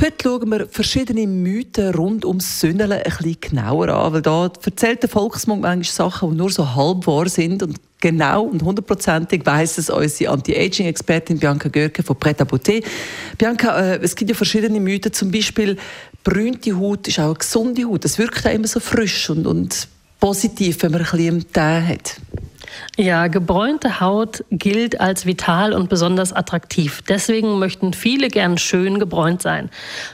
Heute schauen wir verschiedene Mythen rund ums Sünneln ein bisschen genauer an, weil da erzählt der Volksmund manchmal Sachen, die nur so halb wahr sind und genau und hundertprozentig weiss es unsere Anti-Aging-Expertin Bianca Görke von Pret Beauté. Bianca, äh, es gibt ja verschiedene Mythen, zum Beispiel brünte Haut ist auch eine gesunde Haut. Das wirkt auch immer so frisch und, und positiv, wenn man ein bisschen Tee hat. Ja, gebräunte Haut gilt als vital und besonders attraktiv. Deswegen möchten viele gern schön gebräunt sein.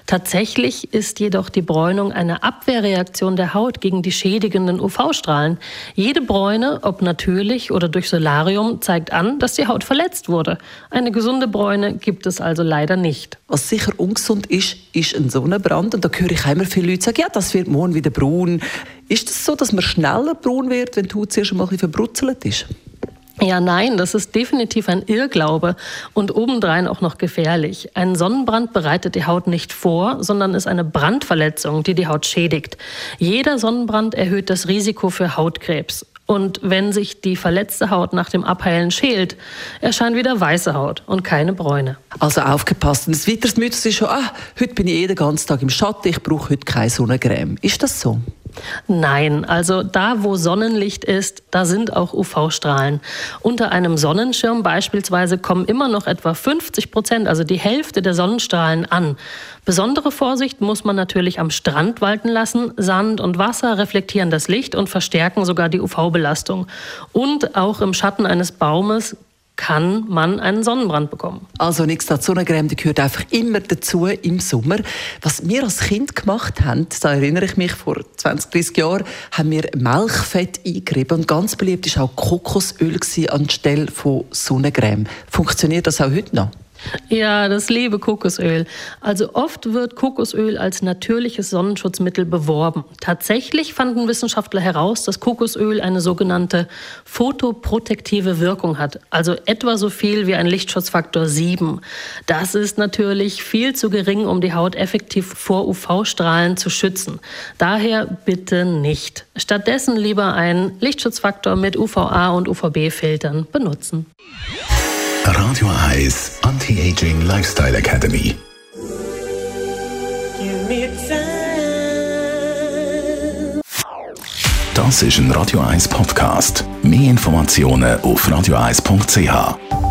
Tatsächlich ist jedoch die Bräunung eine Abwehrreaktion der Haut gegen die schädigenden UV-Strahlen. Jede Bräune, ob natürlich oder durch Solarium, zeigt an, dass die Haut verletzt wurde. Eine gesunde Bräune gibt es also leider nicht. Was sicher ungesund ist, ist ein Sonnenbrand. Und da höre ich immer viele Leute sagen, ja, das wird morgen wieder braun. Ist es das so, dass man schneller braun wird, wenn die Haut zuerst mal ein bisschen verbrutzelt ist? Ja, nein, das ist definitiv ein Irrglaube und obendrein auch noch gefährlich. Ein Sonnenbrand bereitet die Haut nicht vor, sondern ist eine Brandverletzung, die die Haut schädigt. Jeder Sonnenbrand erhöht das Risiko für Hautkrebs. Und wenn sich die verletzte Haut nach dem Abheilen schält, erscheint wieder weiße Haut und keine Bräune. Also aufgepasst. Und das weiteres Mythos ist schon, ah, heute bin ich eh den ganzen Tag im Schatten, ich brauche heute keine Sonnencreme. Ist das so? Nein, also da, wo Sonnenlicht ist, da sind auch UV-Strahlen. Unter einem Sonnenschirm beispielsweise kommen immer noch etwa 50 Prozent, also die Hälfte der Sonnenstrahlen an. Besondere Vorsicht muss man natürlich am Strand walten lassen. Sand und Wasser reflektieren das Licht und verstärken sogar die UV-Belastung. Und auch im Schatten eines Baumes kann man einen Sonnenbrand bekommen. Also nichts dazu, Sonnencreme, die gehört einfach immer dazu im Sommer. Was wir als Kind gemacht haben, da erinnere ich mich, vor 20, 30 Jahren, haben wir Milchfett eingerieben und ganz beliebt war auch Kokosöl anstelle von Sonnencreme. Funktioniert das auch heute noch? Ja, das liebe Kokosöl. Also oft wird Kokosöl als natürliches Sonnenschutzmittel beworben. Tatsächlich fanden Wissenschaftler heraus, dass Kokosöl eine sogenannte photoprotektive Wirkung hat, also etwa so viel wie ein Lichtschutzfaktor 7. Das ist natürlich viel zu gering, um die Haut effektiv vor UV-Strahlen zu schützen. Daher bitte nicht. Stattdessen lieber einen Lichtschutzfaktor mit UVA und UVB-Filtern benutzen. Radio 1 Anti-Aging Lifestyle Academy. Das ist ein Radio 1 Podcast. Mehr Informationen auf radio1.ch.